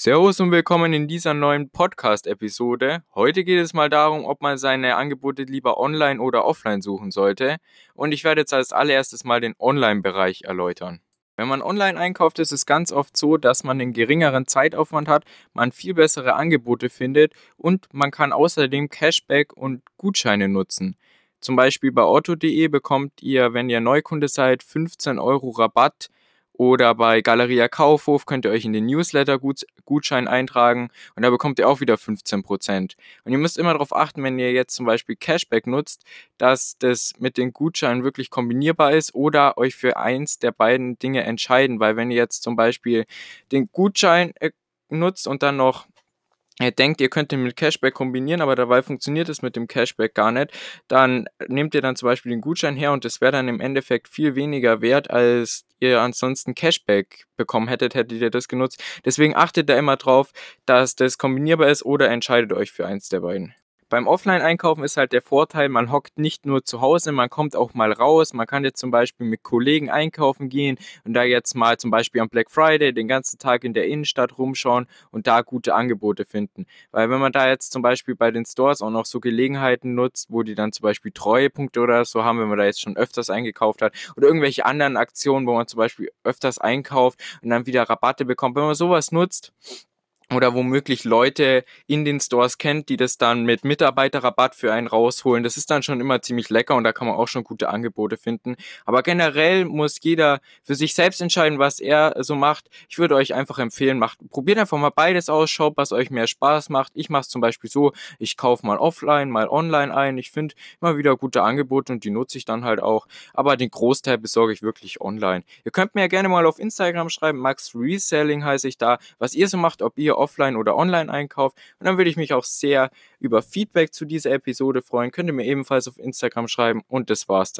Servus und willkommen in dieser neuen Podcast-Episode. Heute geht es mal darum, ob man seine Angebote lieber online oder offline suchen sollte. Und ich werde jetzt als allererstes mal den Online-Bereich erläutern. Wenn man online einkauft, ist es ganz oft so, dass man einen geringeren Zeitaufwand hat, man viel bessere Angebote findet und man kann außerdem Cashback und Gutscheine nutzen. Zum Beispiel bei otto.de bekommt ihr, wenn ihr Neukunde seid, 15 Euro Rabatt oder bei Galeria Kaufhof könnt ihr euch in den Newsletter-Gutschein eintragen und da bekommt ihr auch wieder 15%. Und ihr müsst immer darauf achten, wenn ihr jetzt zum Beispiel Cashback nutzt, dass das mit den Gutscheinen wirklich kombinierbar ist oder euch für eins der beiden Dinge entscheiden, weil wenn ihr jetzt zum Beispiel den Gutschein äh, nutzt und dann noch ihr denkt, ihr könnt den mit Cashback kombinieren, aber dabei funktioniert es mit dem Cashback gar nicht, dann nehmt ihr dann zum Beispiel den Gutschein her und es wäre dann im Endeffekt viel weniger wert, als ihr ansonsten Cashback bekommen hättet, hättet ihr das genutzt. Deswegen achtet da immer drauf, dass das kombinierbar ist oder entscheidet euch für eins der beiden. Beim Offline-Einkaufen ist halt der Vorteil, man hockt nicht nur zu Hause, man kommt auch mal raus. Man kann jetzt zum Beispiel mit Kollegen einkaufen gehen und da jetzt mal zum Beispiel am Black Friday den ganzen Tag in der Innenstadt rumschauen und da gute Angebote finden. Weil wenn man da jetzt zum Beispiel bei den Stores auch noch so Gelegenheiten nutzt, wo die dann zum Beispiel Treuepunkte oder so haben, wenn man da jetzt schon öfters eingekauft hat oder irgendwelche anderen Aktionen, wo man zum Beispiel öfters einkauft und dann wieder Rabatte bekommt, wenn man sowas nutzt, oder womöglich Leute in den Stores kennt, die das dann mit Mitarbeiterrabatt für einen rausholen. Das ist dann schon immer ziemlich lecker und da kann man auch schon gute Angebote finden. Aber generell muss jeder für sich selbst entscheiden, was er so macht. Ich würde euch einfach empfehlen, macht, probiert einfach mal beides aus, schaut, was euch mehr Spaß macht. Ich mache es zum Beispiel so, ich kaufe mal offline, mal online ein. Ich finde immer wieder gute Angebote und die nutze ich dann halt auch. Aber den Großteil besorge ich wirklich online. Ihr könnt mir ja gerne mal auf Instagram schreiben, Max Reselling heiße ich da, was ihr so macht, ob ihr offline oder online einkauft. Und dann würde ich mich auch sehr über Feedback zu dieser Episode freuen. Könnt ihr mir ebenfalls auf Instagram schreiben. Und das war's dann.